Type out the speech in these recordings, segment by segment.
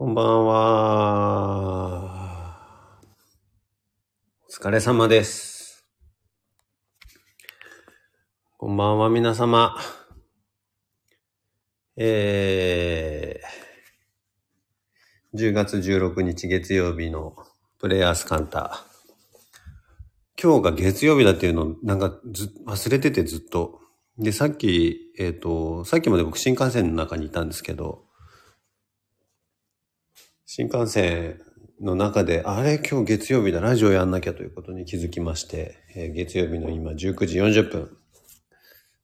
こんばんは。お疲れ様です。こんばんは、皆様。えー、10月16日月曜日のプレイヤースカンター。今日が月曜日だっていうの、なんかず忘れててずっと。で、さっき、えっ、と、さっきまで僕新幹線の中にいたんですけど、新幹線の中で、あれ今日月曜日だ、ラジオやんなきゃということに気づきまして、えー月曜日の今19時40分、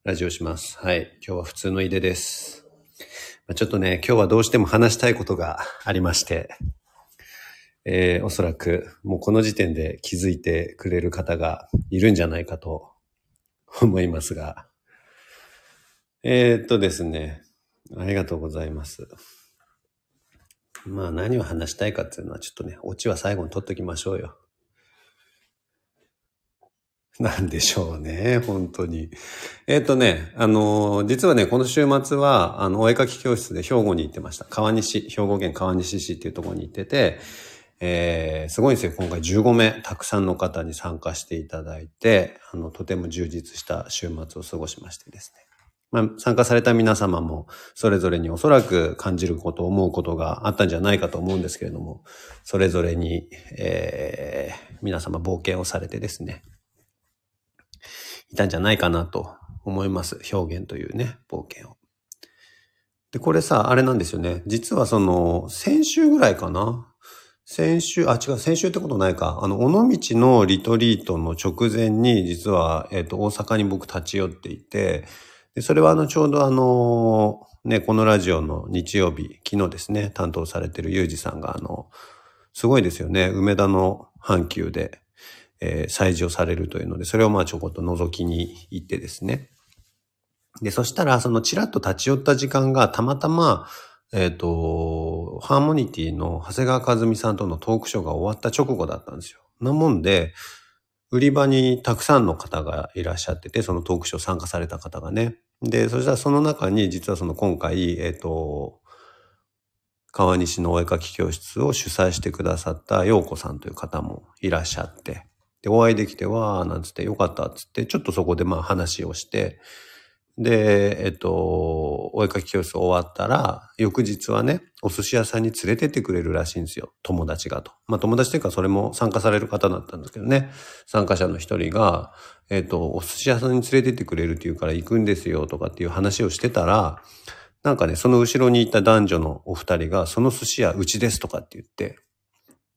ラジオします。はい。今日は普通の井出です。まちょっとね、今日はどうしても話したいことがありまして、えーおそらくもうこの時点で気づいてくれる方がいるんじゃないかと思いますが、えーっとですね、ありがとうございます。まあ何を話したいかっていうのはちょっとね、オチは最後に取っときましょうよ。なんでしょうね、本当に。えっ、とね、あのー実はね、この週末は、あの、お絵かき教室で兵庫に行ってました。川西、兵庫県川西市っていうところに行ってて、えー、すごいんですよ。今回15名、たくさんの方に参加していただいて、あの、とても充実した週末を過ごしましてですね。まあ、参加された皆様も、それぞれにおそらく感じること、思うことがあったんじゃないかと思うんですけれども、それぞれに、えー、皆様冒険をされてですね、いたんじゃないかなと思います。表現というね、冒険を。で、これさ、あれなんですよね。実はその、先週ぐらいかな？先週、あ、違う、先週ってことないか。あの、尾道のリトリートの直前に、実は、えっ、と、大阪に僕立ち寄っていて、で、それはあの、ちょうどあの、ね、このラジオの日曜日、昨日ですね、担当されてるゆうじさんが、あの、すごいですよね、梅田の阪急で、えー催事をされるというので、それをまあちょこっと覗きに行ってですね。で、そしたら、そのちらっと立ち寄った時間がたまたま、えっ、と、ハーモニティの長谷川和美さんとのトークショーが終わった直後だったんですよ。なもんで、売り場にたくさんの方がいらっしゃってて、そのトークショー参加された方がね。で、そしたらその中に、実はその今回、えっ、と、川西のお絵描き教室を主催してくださった陽子さんという方もいらっしゃって、で、お会いできて、は、なんつって、よかったっつって、ちょっとそこでまあ話をして、で、えっと、お絵かき教室終わったら、翌日はね、お寿司屋さんに連れてってくれるらしいんですよ。友達がと。まあ友達というかそれも参加される方だったんですけどね。参加者の一人が、えっと、お寿司屋さんに連れてってくれるっていうから行くんですよとかっていう話をしてたら、なんかね、その後ろにいた男女のお二人が、その寿司屋うちですとかって言って、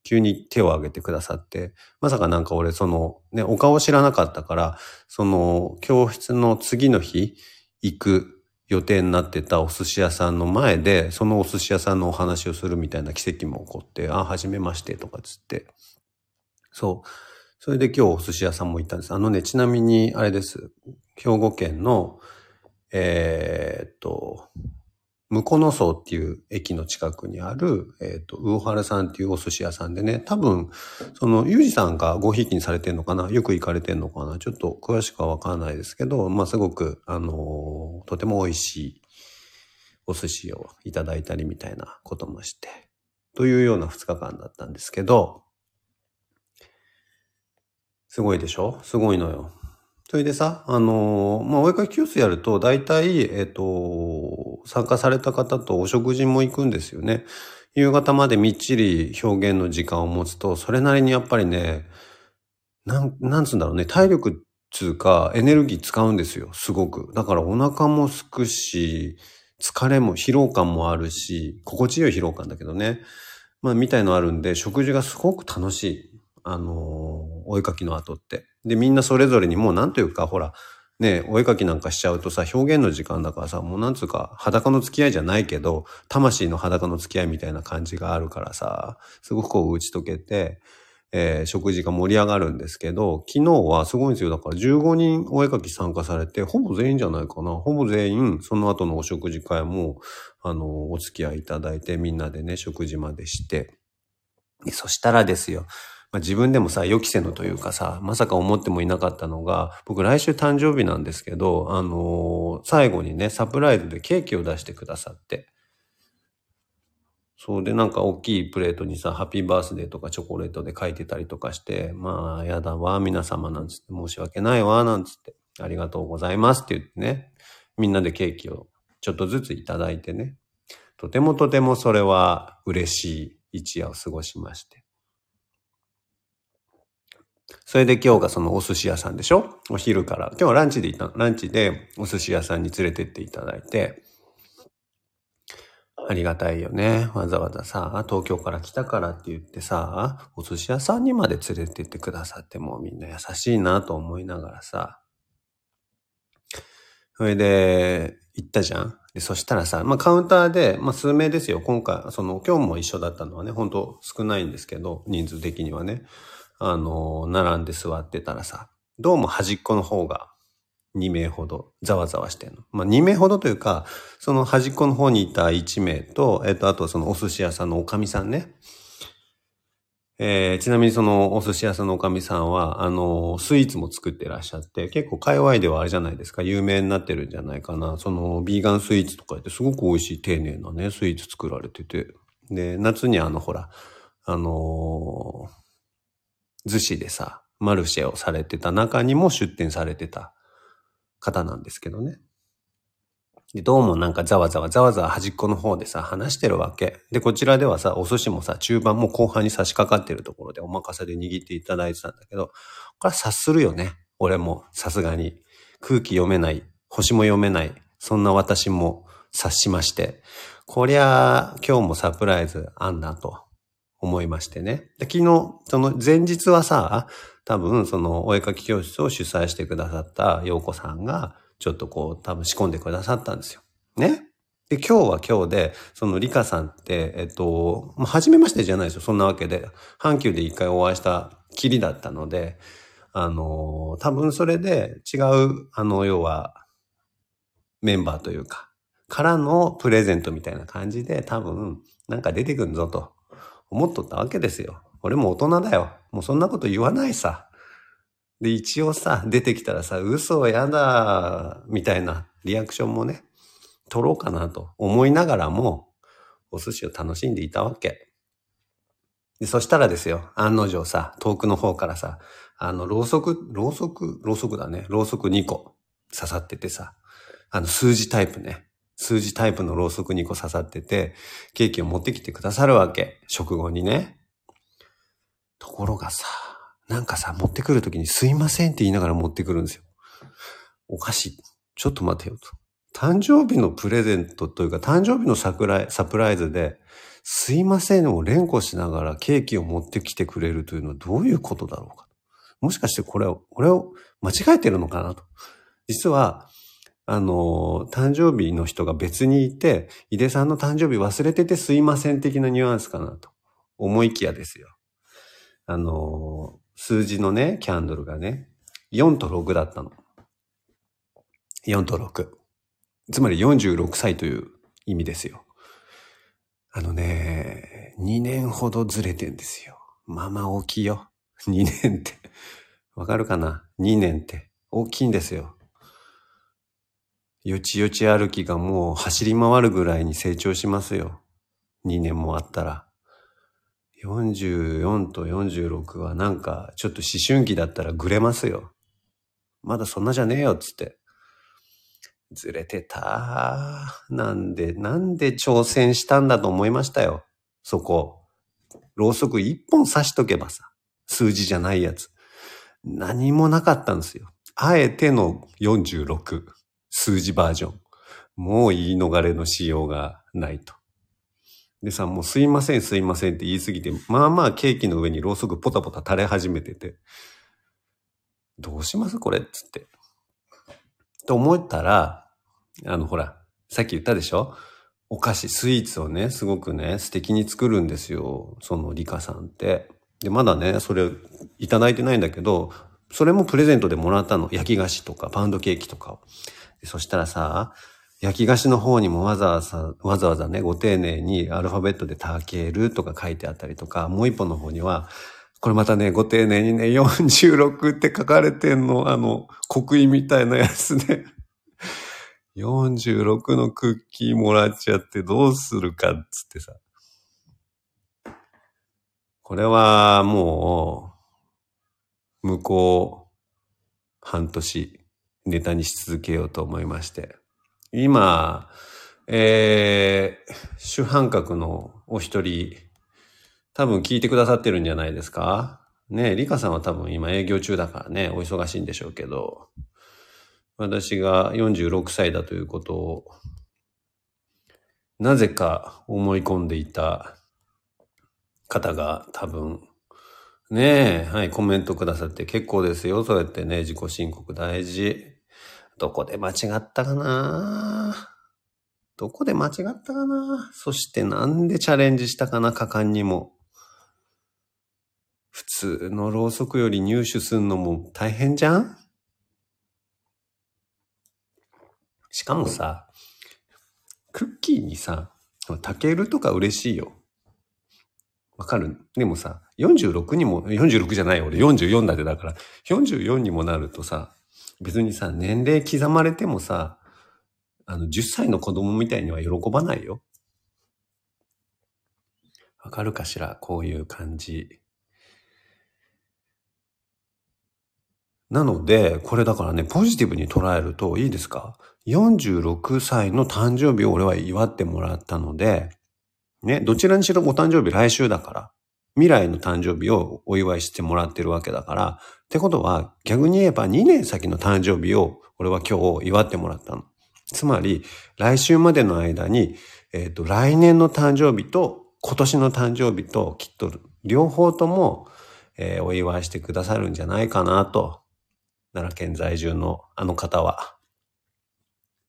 急に手を挙げてくださって、まさかなんか俺その、ね、お顔知らなかったから、その教室の次の日行く予定になってたお寿司屋さんの前で、そのお寿司屋さんのお話をするみたいな奇跡も起こって、あ、はじめましてとかつって。そう。それで今日お寿司屋さんも行ったんです。あのね、ちなみにあれです。兵庫県の、えーっと、向野荘っていう駅の近くにある、えっ、と、魚原さんっていうお寿司屋さんでね、多分、その、ゆうじさんがごひいきにされてんのかな？よく行かれてんのかな？ちょっと詳しくはわからないですけど、まあ、すごく、あのーとても美味しいお寿司をいただいたりみたいなこともして、というような2日間だったんですけど、すごいでしょ？すごいのよ。それでさ、あのーまあ、お絵かき教室やると、大体、えっ、と、参加された方とお食事も行くんですよね。夕方までみっちり表現の時間を持つと、それなりにやっぱりね、なん、なんつうんだろうね、体力つうか、エネルギー使うんですよ、すごく。だからお腹もすくし、疲れも、疲労感もあるし、心地よい疲労感だけどね。まあ、みたいのあるんで、食事がすごく楽しい。あのーお絵かきの後って。で、みんなそれぞれにもうなんというか、ほら、ね、お絵かきなんかしちゃうとさ、表現の時間だからさ、もうなんつうか、裸の付き合いじゃないけど、魂の裸の付き合いみたいな感じがあるからさ、すごくこう打ち解けて、えー食事が盛り上がるんですけど、昨日はすごいんですよ。だから15人お絵かき参加されて、ほぼ全員じゃないかな。ほぼ全員、その後のお食事会も、あの、お付き合いいただいて、みんなでね、食事までして。そしたらですよ、まあ、自分でもさ、予期せぬというかさ、まさか思ってもいなかったのが、僕来週誕生日なんですけど、あのー最後にね、サプライズでケーキを出してくださって。そうで、なんか大きいプレートにさ、ハッピーバースデーとかチョコレートで書いてたりとかして、まあ、やだわ、皆様なんつって、申し訳ないわ、なんつって、ありがとうございますって言ってね、みんなでケーキをちょっとずついただいてね、とてもとてもそれは嬉しい一夜を過ごしまして。それで今日がそのお寿司屋さんでしょ？お昼から。今日はランチで行った。ランチでお寿司屋さんに連れてっていただいて、ありがたいよね。わざわざさ、東京から来たからって言ってさ、お寿司屋さんにまで連れてってくださってもうみんな優しいなと思いながらさ。それで、行ったじゃん？で、そしたらさ、まあカウンターで、まあ数名ですよ。今回、その、今日も一緒だったのはね、本当少ないんですけど、人数的にはね。あの、並んで座ってたらさ、どうも端っこの方が2名ほどざわざわしてんの。まあ2名ほどというか、その端っこの方にいた1名と、えっと、あとそのお寿司屋さんのおかみさんね。えー、ちなみにそのお寿司屋さんのおかみさんは、あの、スイーツも作ってらっしゃって、結構界隈ではあれじゃないですか、有名になってるんじゃないかな。その、ビーガンスイーツとかってすごく美味しい丁寧なね、スイーツ作られてて。で、夏にあの、ほら、あのー逗子でさ、マルシェをされてた中にも出店されてた方なんですけどね。で、どうもなんかざわざわざわざわ端っこの方でさ、話してるわけ。で、こちらではさ、お寿司もさ、中盤も後半に差し掛かってるところでお任せで握っていただいてたんだけど、これは察するよね。俺も、さすがに。空気読めない、星も読めない、そんな私も察しまして、こりゃ、今日もサプライズあんなと思いましてね。で昨日、その前日はさ、多分そのお絵かき教室を主催してくださった陽子さんが、ちょっとこう多分仕込んでくださったんですよ。ね？で、今日は今日で、そのリカさんって、えっと、まあ、初めましてじゃないですよ。そんなわけで。阪急で一回お会いしたきりだったので、あの、多分それで違う、あの、要は、メンバーというか、からのプレゼントみたいな感じで、多分、なんか出てくんぞと思っとったわけですよ。俺も大人だよ。もうそんなこと言わないさ。で、一応さ、出てきたらさ、嘘やだ、みたいなリアクションもね、取ろうかなと思いながらも、お寿司を楽しんでいたわけ。で、そしたらですよ、案の定さ、遠くの方からさ、あの、ろうそく、ろうそく、ろうそくだね。ろうそく2個刺さっててさ、あの、数字タイプね。数字タイプのろうそく2個刺さってて、ケーキを持ってきてくださるわけ。食後にね。ところがさ、なんかさ、持ってくるときにすいませんって言いながら持ってくるんですよ。おかしい。ちょっと待てよと。誕生日のプレゼントというか、誕生日のサプライサプライズで、すいませんを連呼しながらケーキを持ってきてくれるというのはどういうことだろうか。もしかしてこれを、これを間違えてるのかなと。実は、あの、誕生日の人が別にいて、井出さんの誕生日忘れててすいません的なニュアンスかなと思いきやですよ。あの、数字のね、キャンドルがね、4と6だったの。4と6。つまり46歳という意味ですよ。あのね、2年ほどずれてんですよ。まあまあ大きいよ。2年って。わかるかな ?2 年って。大きいんですよ。よちよち歩きがもう走り回るぐらいに成長しますよ。2年もあったら。44と46はなんかちょっと思春期だったらぐれますよ。まだそんなじゃねえよっつって。ずれてた。なんで、なんで挑戦したんだと思いましたよ。そこ。ろうそく一本刺しとけばさ。数字じゃないやつ。何もなかったんですよ。あえての46。数字バージョン。もう言い逃れのしようがないと。でさ、もうすいませんすいませんって言いすぎて、まあまあケーキの上にろうそくポタポタ垂れ始めてて、どうしますこれっつって。と思ったら、あのほら、さっき言ったでしょ？お菓子、スイーツをね、すごくね、素敵に作るんですよ。そのリカさんって。で、まだね、それいただいてないんだけど、それもプレゼントでもらったの。焼き菓子とかパウンドケーキとかを。そしたらさ、焼き菓子の方にもわざわざ、わざわざね、ご丁寧にアルファベットでタケルとか書いてあったりとか、もう一本の方には、これまたね、ご丁寧にね、46って書かれてんの、あの、刻印みたいなやつで、46のクッキーもらっちゃってどうするかっつってさ。これはもう、向こう半年ネタにし続けようと思いまして。今、えー、主犯格のお一人、多分聞いてくださってるんじゃないですか？ねえ、リカさんは多分今営業中だからね、お忙しいんでしょうけど、私が46歳だということを、なぜか思い込んでいた方が多分、ねえ、はい、コメントくださって結構ですよ。そうやってね、自己申告大事。どこで間違ったかな？どこで間違ったかな？そしてなんでチャレンジしたかな？果敢にも。普通のろうそくより入手するのも大変じゃん？しかもさ、クッキーにさ、炊けるとか嬉しいよ。わかる？でもさ、46にも、46じゃない俺44だってだから、44にもなるとさ、別にさ、年齢刻まれてもさ、あの、10歳の子供みたいには喜ばないよ。わかるかしら？こういう感じ。なので、これだからね、ポジティブに捉えるといいですか ?46 歳の誕生日を俺は祝ってもらったので、ね、どちらにしろお誕生日来週だから、未来の誕生日をお祝いしてもらってるわけだから、ってことは逆に言えば2年先の誕生日を俺は今日祝ってもらったの。つまり、来週までの間に、えっ、と、来年の誕生日と今年の誕生日ときっと両方とも、えーお祝いしてくださるんじゃないかなと。奈良県在住のあの方は。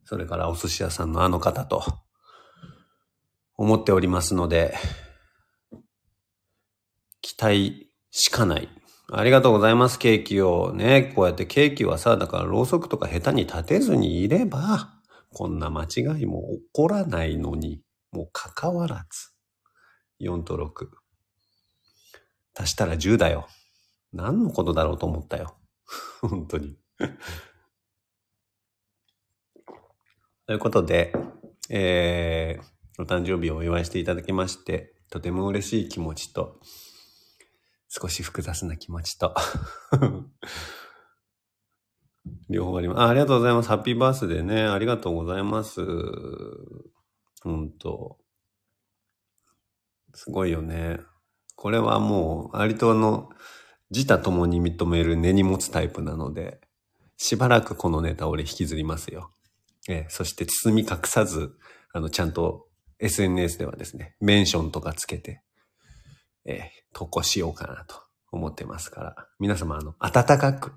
それからお寿司屋さんのあの方と。思っておりますので、期待しかない。ありがとうございます、ケーキを。ね、こうやってケーキはさ、だからろうそくとか下手に立てずにいれば、こんな間違いも起こらないのに、もう関わらず。4と6。足したら10だよ。何のことだろうと思ったよ。本当に。ということで、えー、お誕生日をお祝いしていただきまして、とても嬉しい気持ちと、少し複雑な気持ちと、両方あります。あありがとうございます。ハッピーバースデーね。ありがとうございます。本当すごいよね。これはもう、割とあの、自他ともに認める根に持つタイプなので、しばらくこのネタ俺引きずりますよ。えそして包み隠さず、あの、ちゃんと SNS ではですね、メンションとかつけて、ええ投稿しようかなと思ってますから、皆様、あの、温かく、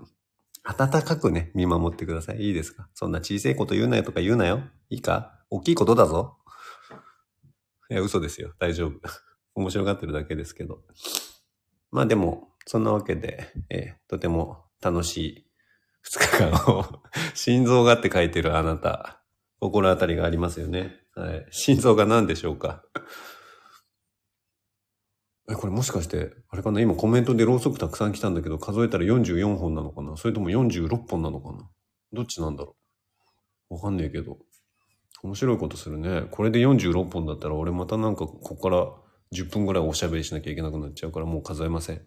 温かくね、見守ってください。いいですか？そんな小さいこと言うなよとか言うなよ。いいか？大きいことだぞ。いや、嘘ですよ。大丈夫。面白がってるだけですけど。まあでも、そんなわけで、えーとても楽しい二日間を、心臓がって書いてるあなた、心当たりがありますよね。はい。心臓が何でしょうか？え、これもしかして、あれかな？今コメントでろうそくたくさん来たんだけど、数えたら44本なのかな？それとも46本なのかな？どっちなんだろう？わかんねえけど。面白いことするね。これで46本だったら俺またなんかここから10分ぐらいおしゃべりしなきゃいけなくなっちゃうからもう数えません。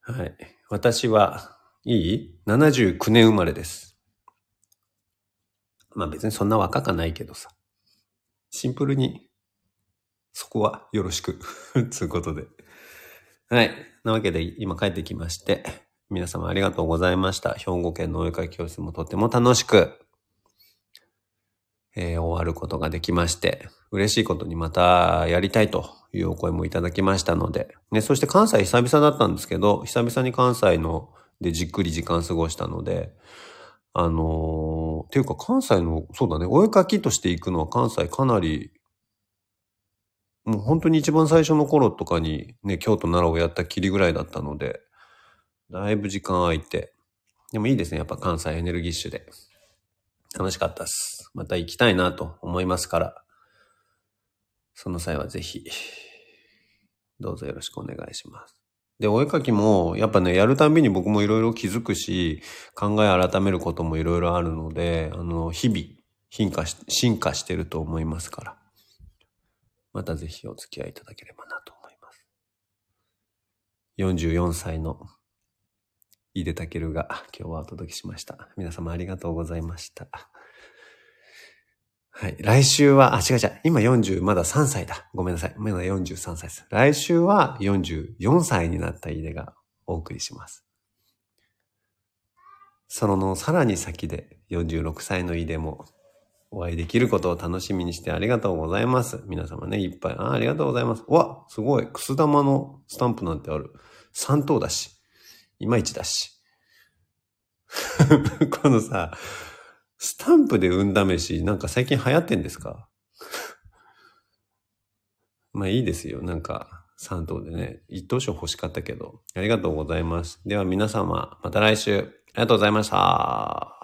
はい。私は、いい ?79 年生まれです。まあ別にそんな若かないけどさ。シンプルに、そこはよろしく。つうことで。はい。なわけで今帰ってきまして、皆様ありがとうございました。兵庫県のお絵かき教室もとても楽しく、えー終わることができまして、嬉しいことにまたやりたいというお声もいただきましたので、ね、そして関西久々だったんですけど、久々に関西のでじっくり時間過ごしたので、あのー、ていうか関西の、そうだね、お絵かきとして行くのは関西かなり、もう本当に一番最初の頃とかにね、京都奈良をやったきりぐらいだったので、だいぶ時間空いて、でもいいですね、やっぱ関西エネルギッシュで。楽しかったです。また行きたいなと思いますから、その際はぜひ、どうぞよろしくお願いします。で、お絵かきも、やっぱね、やるたびに僕もいろいろ気づくし、考え改めることもいろいろあるので、あの、日々、進化し、進化してると思いますから。またぜひお付き合いいただければなと思います。44歳の井出武が今日はお届けしました。皆様ありがとうございました。はい。来週は、あ、違う違う。今40、まだ3歳だ。ごめんなさい。まだ43歳です。来週は44歳になった井出がお送りします。そのさらに先で46歳の井出もお会いできることを楽しみにしてありがとうございます。皆様ね、いっぱい。あありがとうございます。わ、すごい。くす玉のスタンプなんてある。3等だし。いまいちだし。このさ、スタンプで運試し、なんか最近流行ってんですか？まあいいですよ。なんか3等でね、1等賞欲しかったけど。ありがとうございます。では皆様、また来週。ありがとうございました。